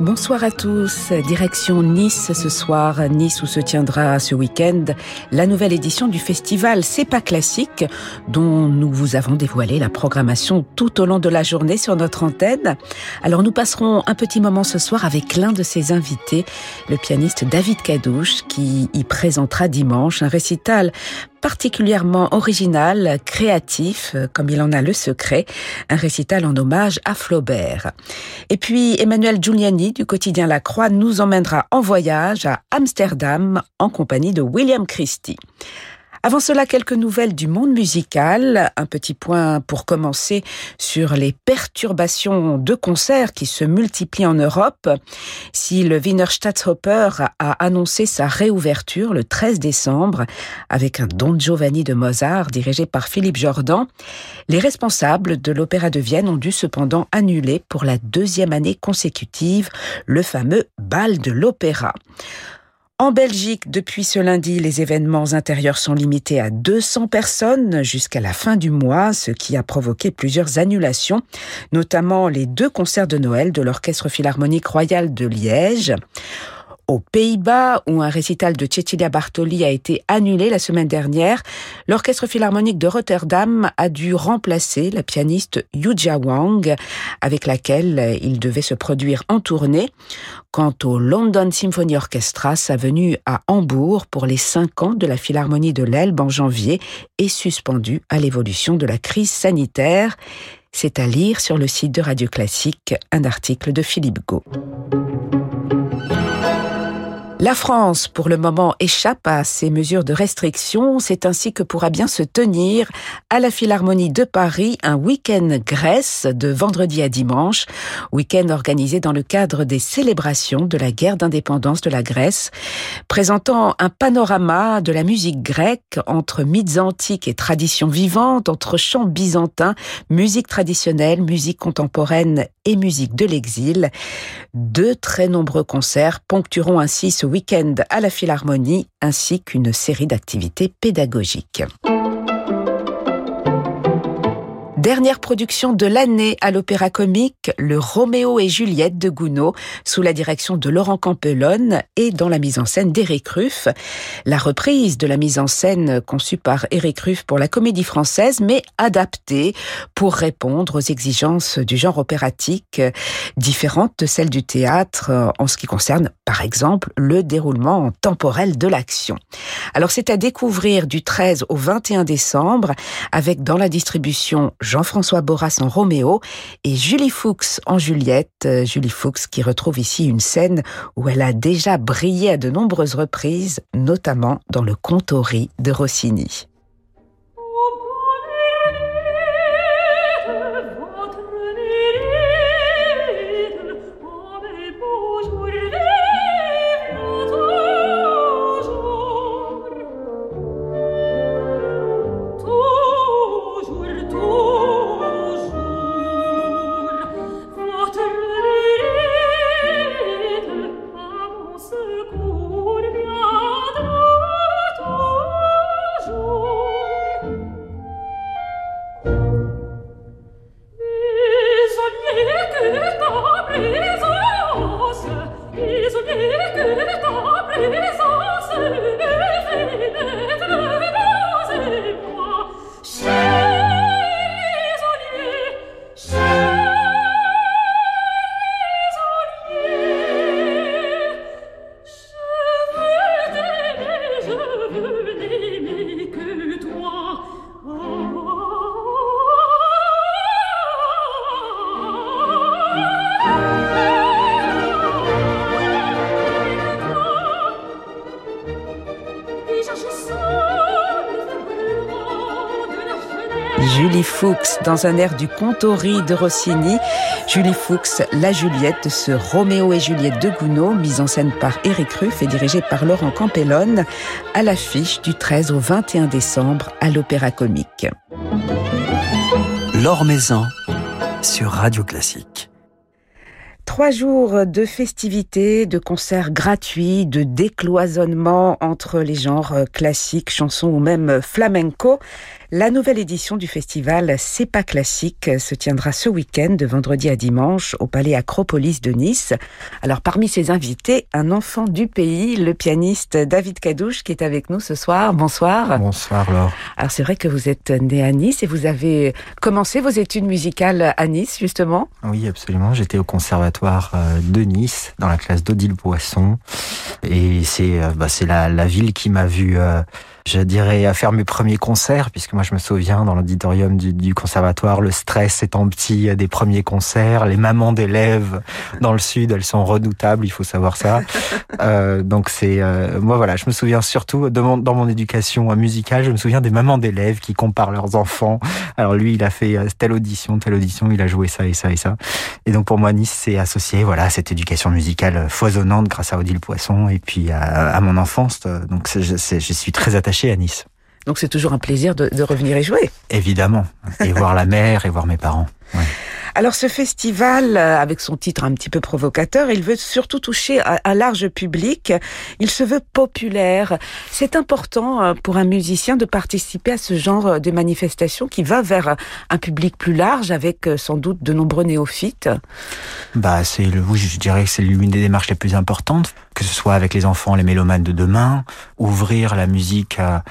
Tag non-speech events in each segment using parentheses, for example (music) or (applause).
Bonsoir à tous. Direction Nice ce soir. Nice où se tiendra ce week-end la nouvelle édition du festival C'est pas classique dont nous vous avons dévoilé la programmation tout au long de la journée sur notre antenne. Alors nous passerons un petit moment ce soir avec l'un de ses invités, le pianiste David Cadouche qui y présentera dimanche un récital particulièrement original, créatif, euh, comme il en a le secret, un récital en hommage à Flaubert. Et puis Emmanuel Giuliani du quotidien La Croix nous emmènera en voyage à Amsterdam en compagnie de William Christie. Avant cela, quelques nouvelles du monde musical. Un petit point pour commencer sur les perturbations de concerts qui se multiplient en Europe. Si le Wiener Staatsoper a annoncé sa réouverture le 13 décembre avec un Don Giovanni de Mozart dirigé par Philippe Jordan, les responsables de l'Opéra de Vienne ont dû cependant annuler pour la deuxième année consécutive le fameux bal de l'opéra. En Belgique, depuis ce lundi, les événements intérieurs sont limités à 200 personnes jusqu'à la fin du mois, ce qui a provoqué plusieurs annulations, notamment les deux concerts de Noël de l'Orchestre Philharmonique Royal de Liège aux Pays-Bas, où un récital de Cecilia Bartoli a été annulé la semaine dernière, l'Orchestre Philharmonique de Rotterdam a dû remplacer la pianiste Yuja Wang, avec laquelle il devait se produire en tournée. Quant au London Symphony Orchestra, sa venue à Hambourg pour les cinq ans de la Philharmonie de l'Elbe en janvier est suspendue à l'évolution de la crise sanitaire. C'est à lire sur le site de Radio Classique un article de Philippe Gau. La France, pour le moment, échappe à ces mesures de restriction. C'est ainsi que pourra bien se tenir à la Philharmonie de Paris un week-end Grèce de vendredi à dimanche, week-end organisé dans le cadre des célébrations de la guerre d'indépendance de la Grèce, présentant un panorama de la musique grecque entre mythes antiques et traditions vivantes, entre chants byzantins, musique traditionnelle, musique contemporaine et musique de l'exil. Deux très nombreux concerts ponctueront ainsi ce week-end à la Philharmonie ainsi qu'une série d'activités pédagogiques. Dernière production de l'année à l'Opéra Comique, le Roméo et Juliette de Gounod, sous la direction de Laurent Campelonne et dans la mise en scène d'Éric Ruff. La reprise de la mise en scène conçue par Éric Ruff pour la comédie française, mais adaptée pour répondre aux exigences du genre opératique, différentes de celles du théâtre en ce qui concerne, par exemple, le déroulement temporel de l'action. Alors c'est à découvrir du 13 au 21 décembre, avec dans la distribution Jean-François Boras en Roméo et Julie Fuchs en Juliette. Euh, Julie Fuchs qui retrouve ici une scène où elle a déjà brillé à de nombreuses reprises, notamment dans le Contori de Rossini. Dans un air du Contori de Rossini. Julie Fuchs, la Juliette ce Roméo et Juliette de Gounod, mise en scène par Éric Ruff et dirigée par Laurent Campellone, à l'affiche du 13 au 21 décembre à l'Opéra Comique. L'Or Maison sur Radio Classique. Trois jours de festivités, de concerts gratuits, de décloisonnement entre les genres classiques, chansons ou même flamenco. La nouvelle édition du festival C'est pas classique se tiendra ce week-end de vendredi à dimanche au Palais Acropolis de Nice. Alors parmi ses invités, un enfant du pays, le pianiste David Cadouche qui est avec nous ce soir. Bonsoir. Bonsoir Laure. Alors c'est vrai que vous êtes né à Nice et vous avez commencé vos études musicales à Nice justement Oui absolument, j'étais au conservatoire euh, de Nice dans la classe d'Odile Poisson et c'est euh, bah, la, la, ville qui m'a vu euh, je dirais, à faire mes premiers concerts, puisque moi je me souviens dans l'auditorium du, du, conservatoire, le stress étant petit des premiers concerts, les mamans d'élèves dans le sud, elles sont redoutables, il faut savoir ça. (laughs) euh, donc c'est, euh, moi voilà, je me souviens surtout de mon, dans mon éducation musicale, je me souviens des mamans d'élèves qui comparent leurs enfants. Alors lui, il a fait euh, telle audition, telle audition, il a joué ça et ça et ça. Et donc pour moi, Nice s'est associé, voilà, à cette éducation musicale foisonnante grâce à Odile Poisson et puis à, à mon enfance. Donc je, je suis très attaché à Nice. Donc c'est toujours un plaisir de, de, revenir et jouer. Évidemment. Et voir la mer et voir mes parents. Ouais. Alors ce festival, avec son titre un petit peu provocateur, il veut surtout toucher un large public. Il se veut populaire. C'est important pour un musicien de participer à ce genre de manifestation qui va vers un public plus large, avec sans doute de nombreux néophytes. Bah c'est le, je dirais que c'est l'une des démarches les plus importantes, que ce soit avec les enfants, les mélomanes de demain, ouvrir la musique à,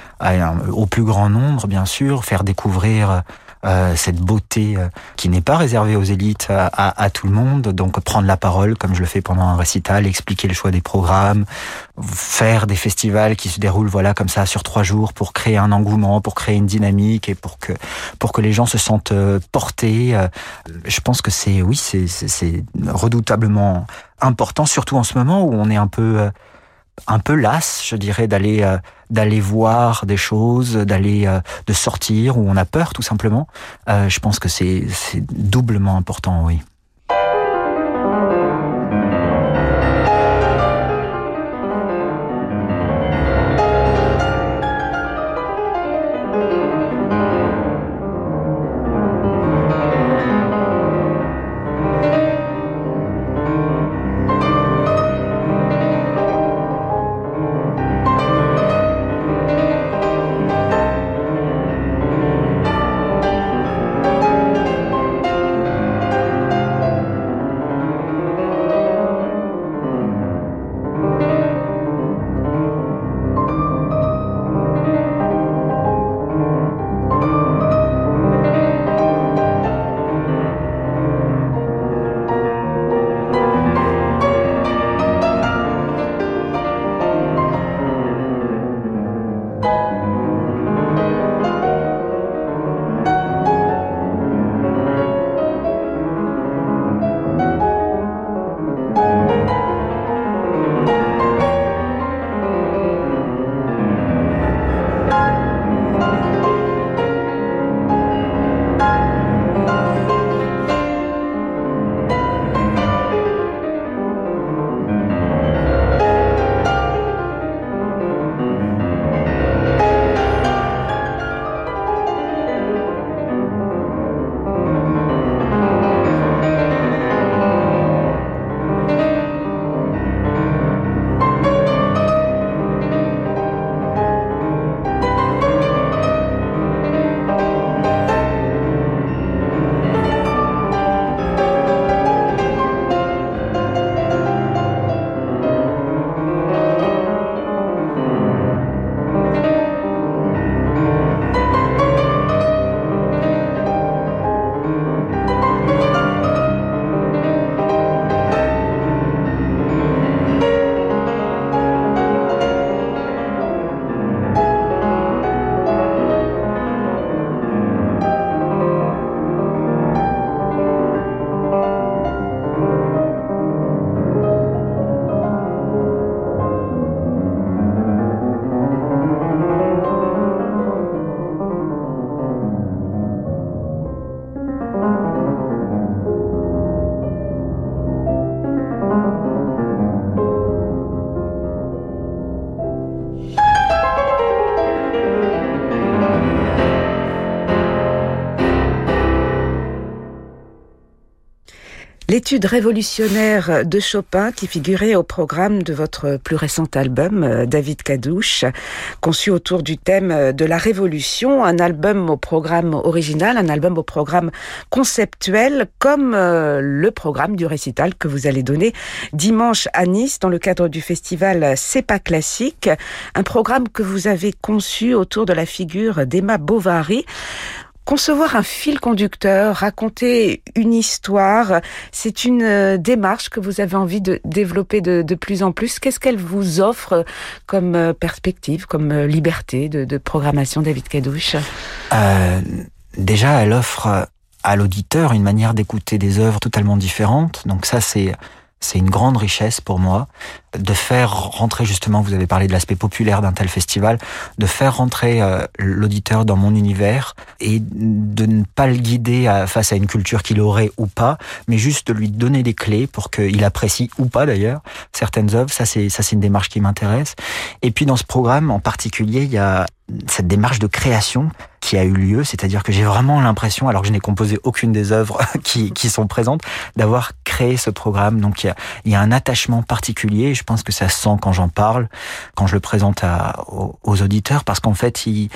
au plus grand nombre, bien sûr, faire découvrir euh, cette beauté euh, qui n'est pas réservée aux élites à, à, à, tout le monde. Donc prendre la parole comme je le fais pendant un récital, expliquer le choix des programmes, faire des festivals qui se déroulent voilà comme ça sur trois jours pour créer un engouement, pour créer une dynamique et pour que pour que les gens se sentent euh, portés. Je pense que c'est oui c'est c'est redoutablement important, surtout en ce moment où on est un peu un peu las, je dirais, d'aller d'aller voir des choses, d'aller euh, de sortir où on a peur tout simplement. Euh, je pense que c'est c'est doublement important, oui. L'étude révolutionnaire de Chopin qui figurait au programme de votre plus récent album, euh, David Cadouche, conçu autour du thème de la révolution, un album au programme original, un album au programme conceptuel, comme euh, le programme du récital que vous allez donner dimanche à Nice dans le cadre du festival C'est pas classique, un programme que vous avez conçu autour de la figure d'Emma Bovary. Concevoir un fil conducteur, raconter une histoire, c'est une euh, démarche que vous avez envie de développer de, plus en plus. Qu'est-ce qu'elle vous offre comme euh, perspective, comme euh, liberté de, programmation, David Cadouche? Déjà, elle offre à l'auditeur une manière d'écouter des œuvres totalement différentes. Donc ça, c'est c'est une grande richesse pour moi de faire rentrer justement, vous avez parlé de l'aspect populaire d'un tel festival, de faire rentrer euh, l'auditeur dans mon univers et de ne pas le guider face à une culture qu'il aurait ou pas, mais juste de lui donner des clés pour qu'il apprécie ou pas d'ailleurs certaines œuvres. Ça c'est ça c'est une démarche qui m'intéresse. Et puis dans ce programme en particulier, il y a cette démarche de création qui a eu lieu, c'est-à-dire que j'ai vraiment l'impression, alors que je n'ai composé aucune des œuvres (laughs) qui, qui sont présentes, d'avoir créé ce programme. Donc il y a, un attachement particulier, je pense que ça se sent quand j'en parle, quand je le présente aux, aux auditeurs, parce qu'en fait, il,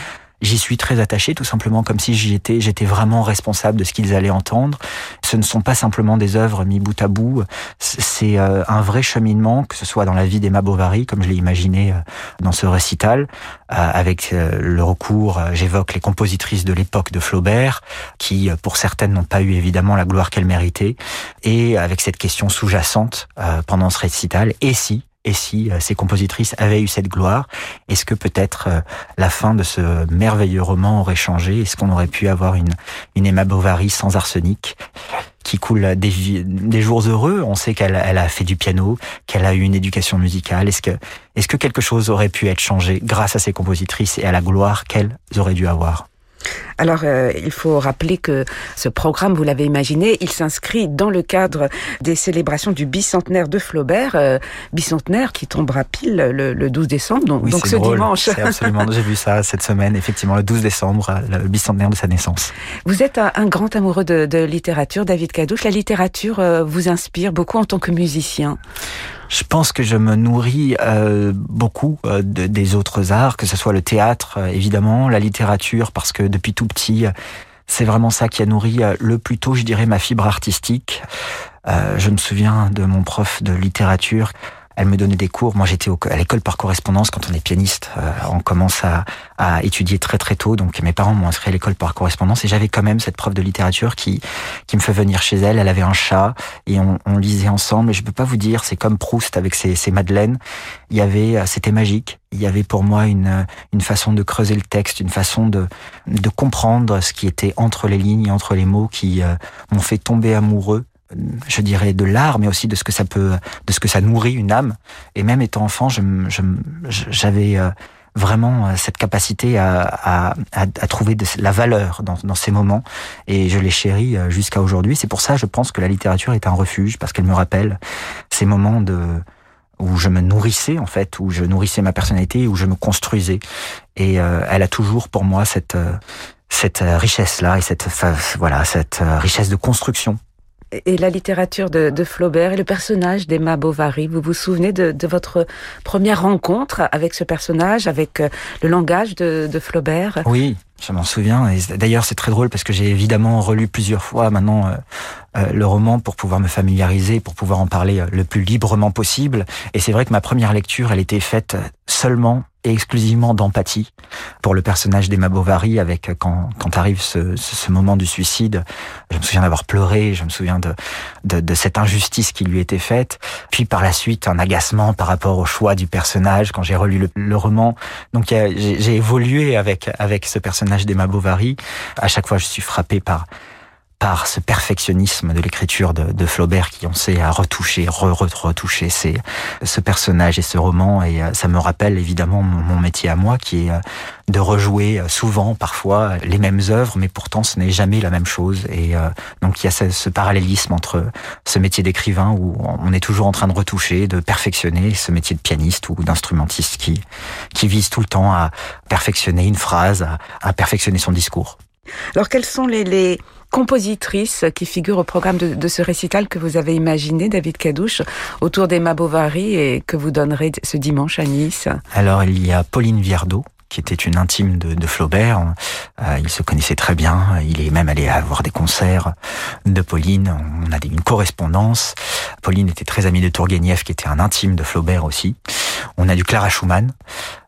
J'y suis très attaché, tout simplement comme si j'y étais, j'étais vraiment responsable de ce qu'ils allaient entendre. Ce ne sont pas simplement des œuvres mis bout à bout, c'est euh, un vrai cheminement, que ce soit dans la vie d'Emma Bovary, comme je l'ai imaginé euh, dans ce récital, euh, avec le recours, j'évoque les compositrices de l'époque de Flaubert, qui pour certaines n'ont pas eu évidemment la gloire qu'elles méritaient, et avec cette question sous-jacente pendant ce récital, et si et si euh, ces compositrices avaient eu cette gloire, est-ce que peut-être euh, la fin de ce merveilleux roman aurait changé? Est-ce qu'on aurait pu avoir une, une Emma Bovary sans arsenic qui coule des, des jours heureux? On sait qu'elle elle a fait du piano, qu'elle a eu une éducation musicale. Est-ce que, est-ce que quelque chose aurait pu être changé grâce à ces compositrices et à la gloire qu'elles auraient dû avoir? Alors, euh, il faut rappeler que ce programme, vous l'avez imaginé, il s'inscrit dans le cadre des célébrations du bicentenaire de Flaubert, euh, bicentenaire qui tombera pile le, 12 décembre, donc, donc ce dimanche. C'est absolument, j'ai vu ça cette semaine, effectivement, le 12 décembre, le bicentenaire de sa naissance. Vous êtes un, grand amoureux de, de, littérature, David Cadouche. La littérature euh, vous inspire beaucoup en tant que musicien je pense que je me nourris euh, beaucoup euh, des autres arts, que ce soit le théâtre, euh, évidemment, la littérature, parce que depuis tout petit, c'est vraiment ça qui a nourri le plus tôt, je dirais, ma fibre artistique. je me souviens de mon prof de littérature elle me donnait des cours. Moi, j'étais à l'école par correspondance. Quand on est pianiste, euh, on commence à, à, étudier très très tôt. Donc, mes parents m'ont inscrit à l'école par correspondance et j'avais quand même cette prof de littérature qui qui me fait venir chez elle. Elle avait un chat et on, on lisait ensemble. Et je peux pas vous dire, c'est comme Proust avec ses, ses madeleines. Il y avait, euh, c'était magique. Il y avait pour moi une une façon de creuser le texte, une façon de de comprendre ce qui était entre les lignes, entre les mots, qui euh, m'ont fait tomber amoureux je dirais de l'art, mais aussi de ce que ça peut, de ce que ça nourrit une âme. Et même étant enfant, j'avais euh, vraiment euh, cette capacité à, trouver de la valeur dans, ces moments, et je les chéris euh, jusqu'à aujourd'hui. C'est pour ça, je pense que la littérature est un refuge parce qu'elle me rappelle ces moments de où je me nourrissais en fait, où je nourrissais ma personnalité, où je me construisais. Et elle a toujours pour moi cette cette richesse là et cette voilà cette richesse de construction et la littérature de, Flaubert et le personnage d'Emma Bovary. Vous vous souvenez de, votre première rencontre avec ce personnage, avec euh, le langage de, Flaubert? Oui, je m'en souviens. D'ailleurs, c'est très drôle parce que j'ai évidemment relu plusieurs fois maintenant euh, euh, le roman pour pouvoir me familiariser, pour pouvoir en parler le plus librement possible. Et c'est vrai que ma première lecture, elle était faite seulement et exclusivement d'empathie pour le personnage d'Emma Bovary avec euh, quand, quand arrive ce, ce, moment du suicide. Je me souviens d'avoir pleuré, je me souviens de, de, de, cette injustice qui lui était faite. Puis par la suite, un agacement par rapport au choix du personnage quand j'ai relu le, le, roman. Donc j'ai évolué avec, avec ce personnage d'Emma Bovary. À chaque fois, je suis frappé par par ce perfectionnisme de l'écriture de, Flaubert qui on sait à retoucher, re-retoucher ce personnage et ce roman. Et euh, ça me rappelle évidemment mon, métier à moi qui est euh, de rejouer euh, souvent, parfois, les mêmes œuvres, mais pourtant ce n'est jamais la même chose. Et donc il y a ce, ce parallélisme entre ce métier d'écrivain où on est toujours en train de retoucher, de perfectionner, ce métier de pianiste ou d'instrumentiste qui, qui vise tout le temps à perfectionner une phrase, à, à perfectionner son discours. Alors quels sont les, les compositrice qui figure au programme de, ce récital que vous avez imaginé, David Cadouche, autour d'Emma Bovary et que vous donnerez ce dimanche à Nice. Alors, il y a Pauline Viardot, qui était une intime de, Flaubert. Euh, il se connaissait très bien. Il est même allé voir des concerts de Pauline. On a une correspondance. Pauline était très amie de Tourguenieff, qui était un intime de Flaubert aussi. On a du Clara Schumann.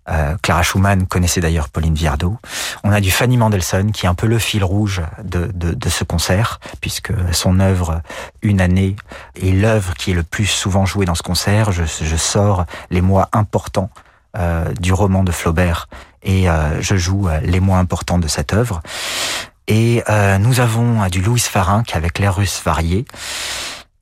Euh, Clara Schumann connaissait d'ailleurs Pauline Viardot. On a du Fanny Mendelssohn, qui est un peu le fil rouge de, ce concert, puisque son œuvre Une année est l'œuvre qui est le plus souvent jouée dans ce concert. Je sors les mois importants euh, du roman de Flaubert et euh, je joue euh, les mots importants de cette œuvre. Et nous avons du Louis Farinck avec l'air russe varié.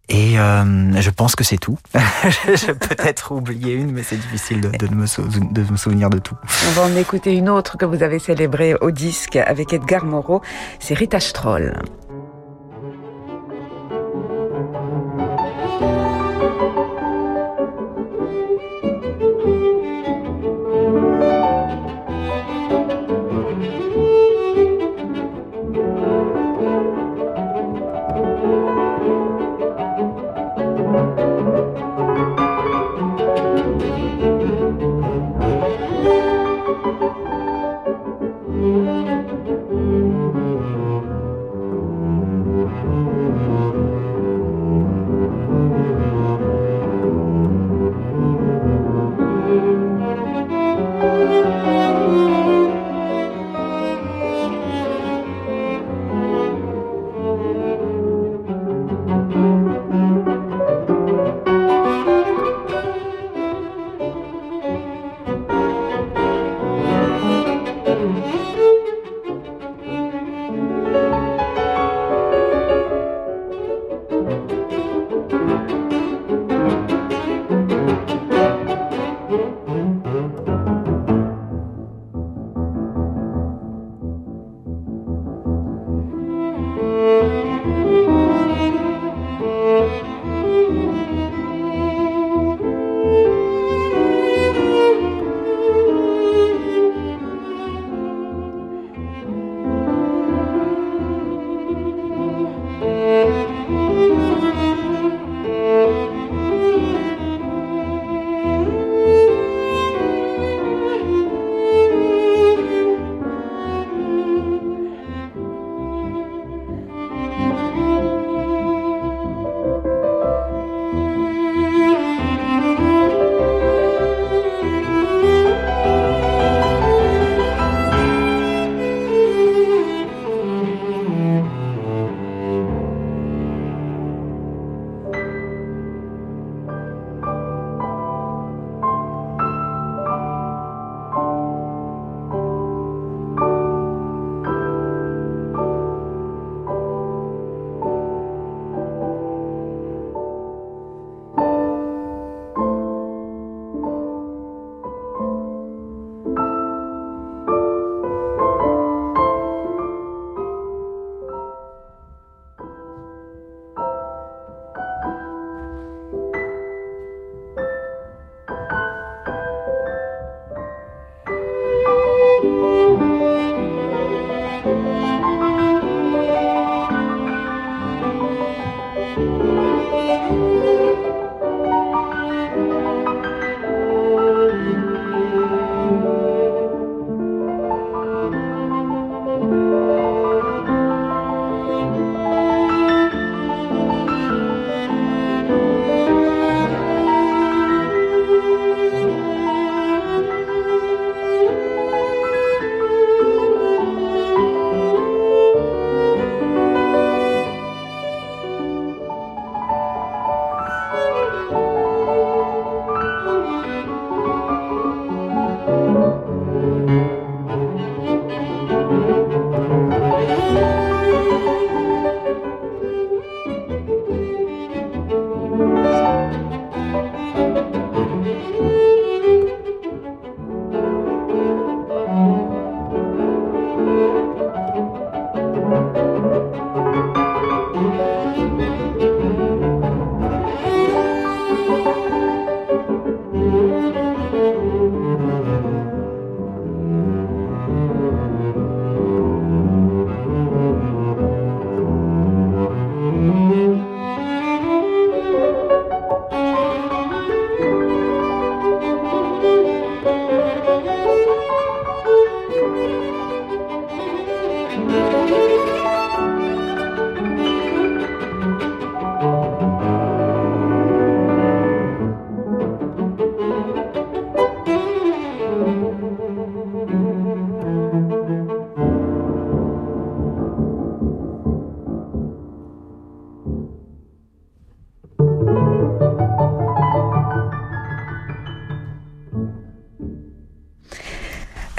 Et je pense que c'est tout. (laughs) J'ai peut-être oublié une, mais c'est difficile de, de, me de, me souvenir de tout. On va en écouter une autre que vous avez célébrée au disque avec Edgar Moreau. C'est Rita Stroll.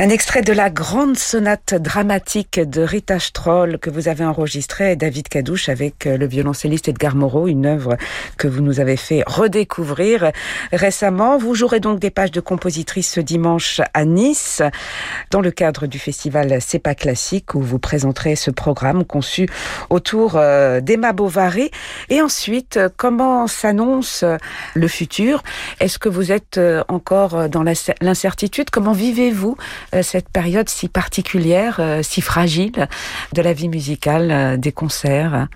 Un extrait de la grande sonate dramatique de Rita Stroll que vous avez enregistrée, David Cadouche, avec euh, le violoncelliste Edgar Moreau, une œuvre que vous nous avez fait redécouvrir récemment. Vous jouerez donc des pages de compositrice ce dimanche à Nice, dans le cadre du festival C'est pas classique, où vous présenterez ce programme conçu autour euh, d'Emma Bovary. Et ensuite, euh, comment s'annonce le futur? Est-ce que vous êtes encore dans l'incertitude? Comment vivez-vous cette période si particulière, euh, si fragile de la vie musicale, euh, des concerts?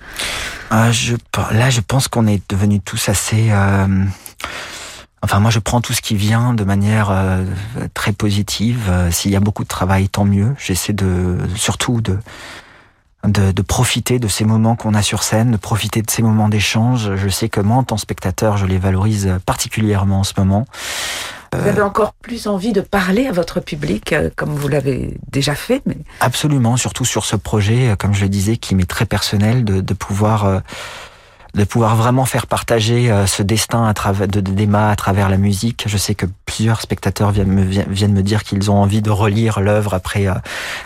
Je, Là, je pense qu'on est devenus tous assez... Enfin, moi, je prends tout ce qui vient de manière très positive. S'il y a beaucoup de travail, tant mieux. J'essaie de, surtout de, de, de, profiter de ces moments qu'on a sur scène, de profiter de ces moments d'échange. Je sais que moi, en tant que spectateur, je les valorise particulièrement en ce moment. Vous avez encore plus envie de parler à votre public, euh, comme vous l'avez déjà fait. Mais... Absolument, surtout sur ce projet, euh, comme je le disais, qui m'est très personnel, de, de pouvoir euh, de pouvoir vraiment faire partager euh, ce destin à travers de d'Emma à travers la musique. Je sais que plusieurs spectateurs viennent me viennent me dire qu'ils ont envie de relire l'œuvre après euh,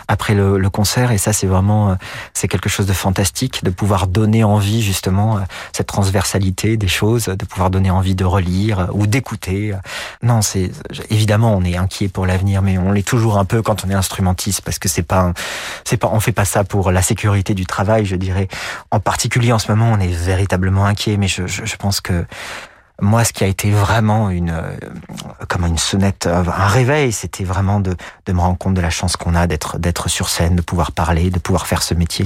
après le, le, concert et ça c'est vraiment euh, c'est quelque chose de fantastique de pouvoir donner envie justement cette transversalité des choses, de pouvoir donner envie de relire ou d'écouter. Non, c'est évidemment on est inquiet pour l'avenir mais on l'est toujours un peu quand on est instrumentiste parce que c'est pas c'est pas on fait pas ça pour la sécurité du travail, je dirais. En particulier en ce moment, on est véritablement inquiet, mais je, pense que moi, ce qui a été vraiment une, euh, comme une sonnette, euh, un réveil, c'était vraiment de, de me rendre compte de la chance qu'on a d'être, d'être sur scène, de pouvoir parler, de pouvoir faire ce métier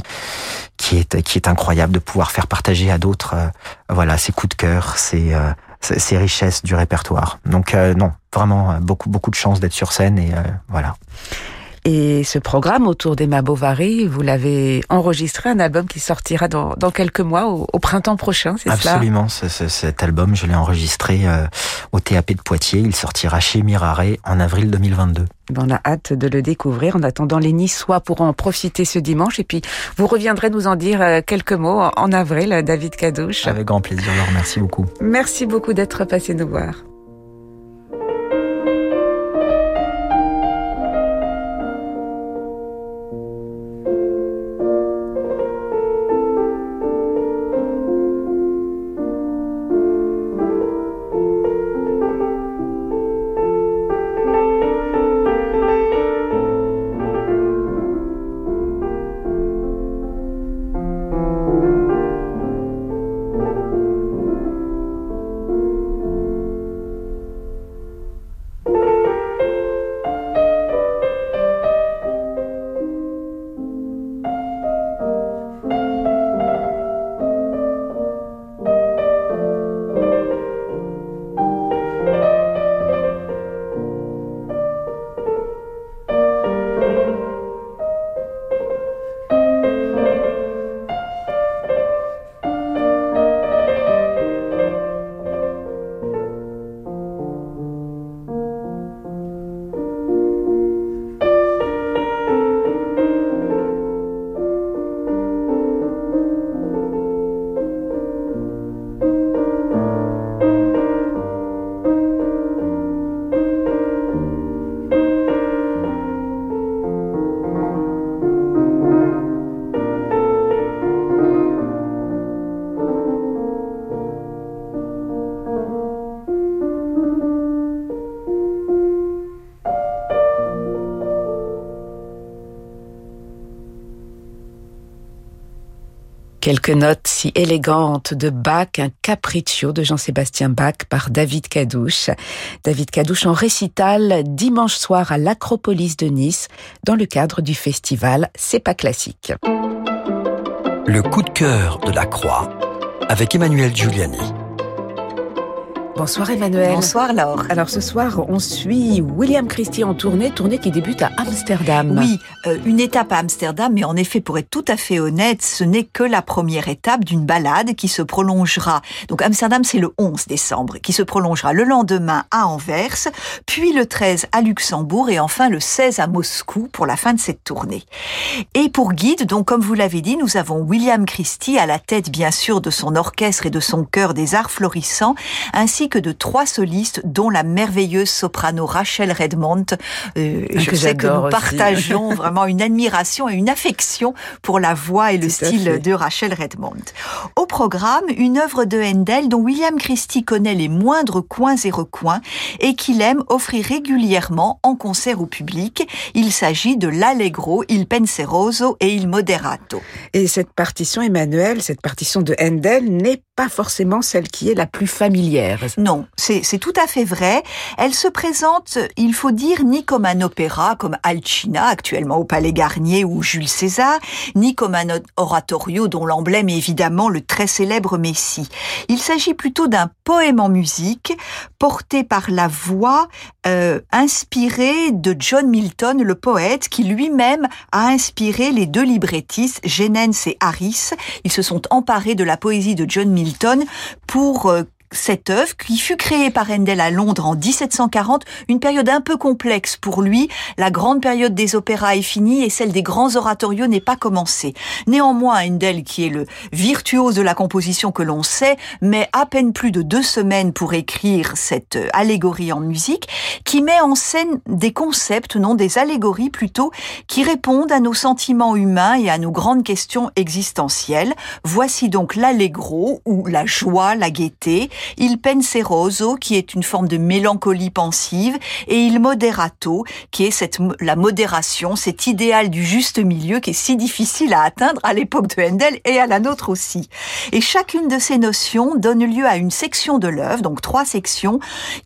qui est, qui est incroyable, de pouvoir faire partager à d'autres, euh, voilà, ses coups de cœur, ses, ces richesses du répertoire. Donc non, vraiment beaucoup beaucoup de chance d'être sur scène et voilà. Et ce programme autour d'Emma Bovary, vous l'avez enregistré, un album qui sortira dans, dans quelques mois, au, printemps prochain, c'est cela? Absolument, cet album, je l'ai enregistré euh, au TAP de Poitiers. Il sortira chez Mirare en avril 2022. On a hâte de le découvrir. En attendant, les Niçois pourront en profiter ce dimanche. Et puis, vous reviendrez nous en dire euh, quelques mots en avril, David Cadouche. Avec grand plaisir, alors merci beaucoup. Merci beaucoup d'être passé nous voir. Quelques notes si élégantes de Bach, un capriccio de Jean-Sébastien Bach par David Cadouche. David Cadouche en récital dimanche soir à l'Acropolis de Nice dans le cadre du festival C'est pas classique. Le coup de cœur de la Croix avec Emmanuel Giuliani. Bonsoir Emmanuel. Bonsoir Laure. Alors ce soir, on suit William Christie en tournée, tournée qui débute à Amsterdam. Oui, euh, une étape à Amsterdam, mais en effet, pour être tout à fait honnête, ce n'est que la première étape d'une balade qui se prolongera. Donc Amsterdam, c'est le 11 décembre, qui se prolongera le lendemain à Anvers, puis le 13 à Luxembourg et enfin le 16 à Moscou pour la fin de cette tournée. Et pour guide, donc comme vous l'avez dit, nous avons William Christie à la tête bien sûr de son orchestre et de son chœur des arts florissants, ainsi ainsi que de trois solistes, dont la merveilleuse soprano Rachel Redmond. Euh, je sais que nous partageons (laughs) vraiment une admiration et une affection pour la voix et le style de Rachel Redmond. Au programme, une œuvre de Handel dont William Christie connaît les moindres coins et recoins et qu'il aime offrir régulièrement en concert au public. Il s'agit de l'Allegro, il penseroso et il moderato. Et cette partition, Emmanuel, cette partition de Handel n'est pas forcément celle qui est la plus familière. Non, c'est tout à fait vrai. Elle se présente, il faut dire, ni comme un opéra comme Alcina, actuellement au Palais Garnier, ou Jules César, ni comme un oratorio dont l'emblème est évidemment le très célèbre Messie. Il s'agit plutôt d'un poème en musique, porté par la voix euh, inspirée de John Milton, le poète, qui lui-même a inspiré les deux librettistes, Genens et Harris. Ils se sont emparés de la poésie de John Milton pour euh, cette œuvre qui fut créée par Handel à Londres en 1740, une période un peu complexe pour lui. La grande période des opéras est finie et celle des grands oratorios n'est pas commencée. Néanmoins, Handel, qui est le virtuose de la composition que l'on sait, met à peine plus de deux semaines pour écrire cette allégorie en musique, qui met en scène des concepts, non des allégories plutôt, qui répondent à nos sentiments humains et à nos grandes questions existentielles. Voici donc l'allegro, ou la joie, la gaieté, il penseroso, qui est une forme de mélancolie pensive, et il moderato, qui est la modération, cet idéal du juste milieu qui est si difficile à atteindre à l'époque de Handel et à la nôtre aussi. Et chacune de ces notions donne lieu à une section de l'œuvre, donc trois sections,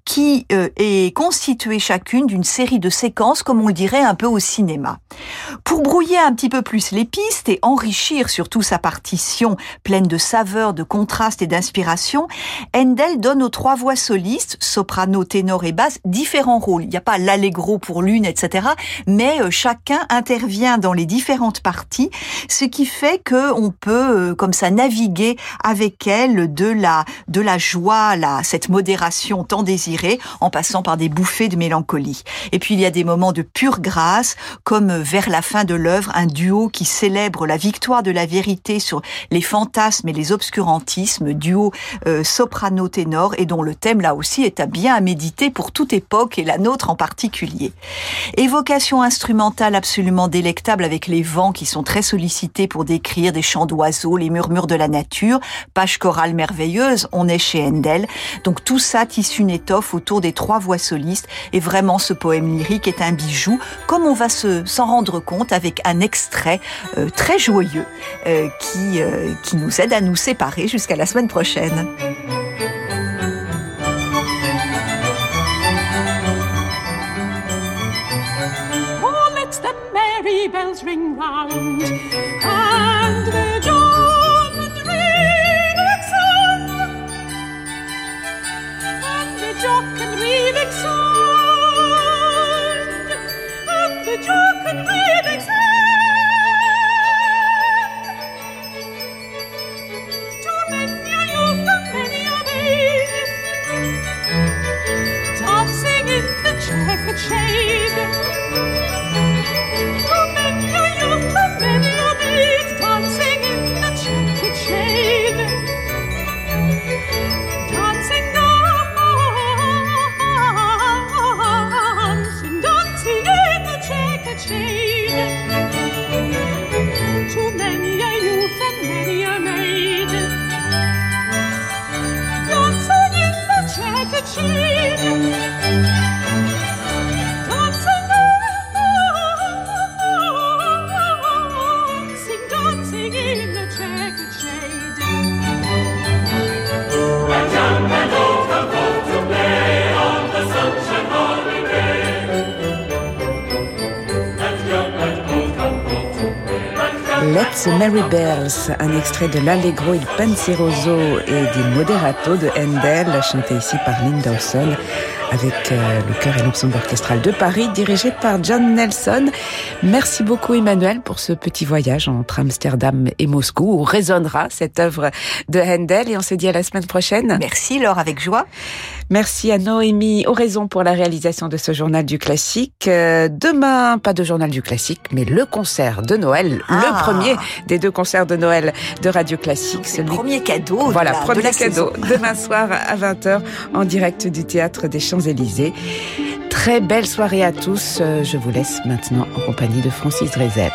qui euh, est constituée chacune d'une série de séquences, comme on le dirait un peu au cinéma. Pour brouiller un petit peu plus les pistes et enrichir surtout sa partition pleine de saveurs, de contrastes et d'inspiration, Handel donne aux trois voix solistes, soprano, ténor et basse, différents rôles. Il n'y a pas l'allegro pour l'une, etc. Mais euh, chacun intervient dans les différentes parties, ce qui fait que on peut, euh, comme ça, naviguer avec elle de la de la joie, la cette modération tant désirée, en passant par des bouffées de mélancolie. Et puis il y a des moments de pure grâce, comme euh, vers la fin de l'œuvre, un duo qui célèbre la victoire de la vérité sur les fantasmes et les obscurantismes, duo soprano ténor et dont le thème là aussi est à bien à méditer pour toute époque et la nôtre en particulier. Évocation instrumentale absolument délectable avec les vents qui sont très sollicités pour décrire des chants d'oiseaux, les murmures de la nature, page chorale merveilleuse, on est chez Handel. Donc tout ça tisse une étoffe autour des trois voix solistes et vraiment ce poème lyrique est un bijou comme on va se s'en rendre compte avec un extrait euh, très joyeux euh, qui, euh, qui nous aide à nous séparer jusqu'à la semaine prochaine. Merry bells ring round, and the dawn and reading sun, and the jock and Let's Merry Bells, un extrait de l'Allegro il Penseroso et du Moderato de Handel, chanté ici par Lynn Dawson, avec euh, le chœur et l'ensemble orchestral de Paris dirigé par John Nelson. Merci beaucoup Emmanuel pour ce petit voyage entre Amsterdam et Moscou où résonnera cette œuvre de Handel et on se dit à la semaine prochaine. Merci Laure, avec joie. Merci à Noémie Oraison pour la réalisation de ce journal du classique. Euh, demain, pas de journal du classique, mais le concert de Noël, le Ah. premier des deux concerts de Noël de Radio Classique. C'est le premier cadeau. de Voilà, de premier la cadeau saison. demain soir à 20h en direct du théâtre des Champs-Élysées. Très belle soirée à tous. Euh, Je vous laisse maintenant en compagnie de Francis Drezel.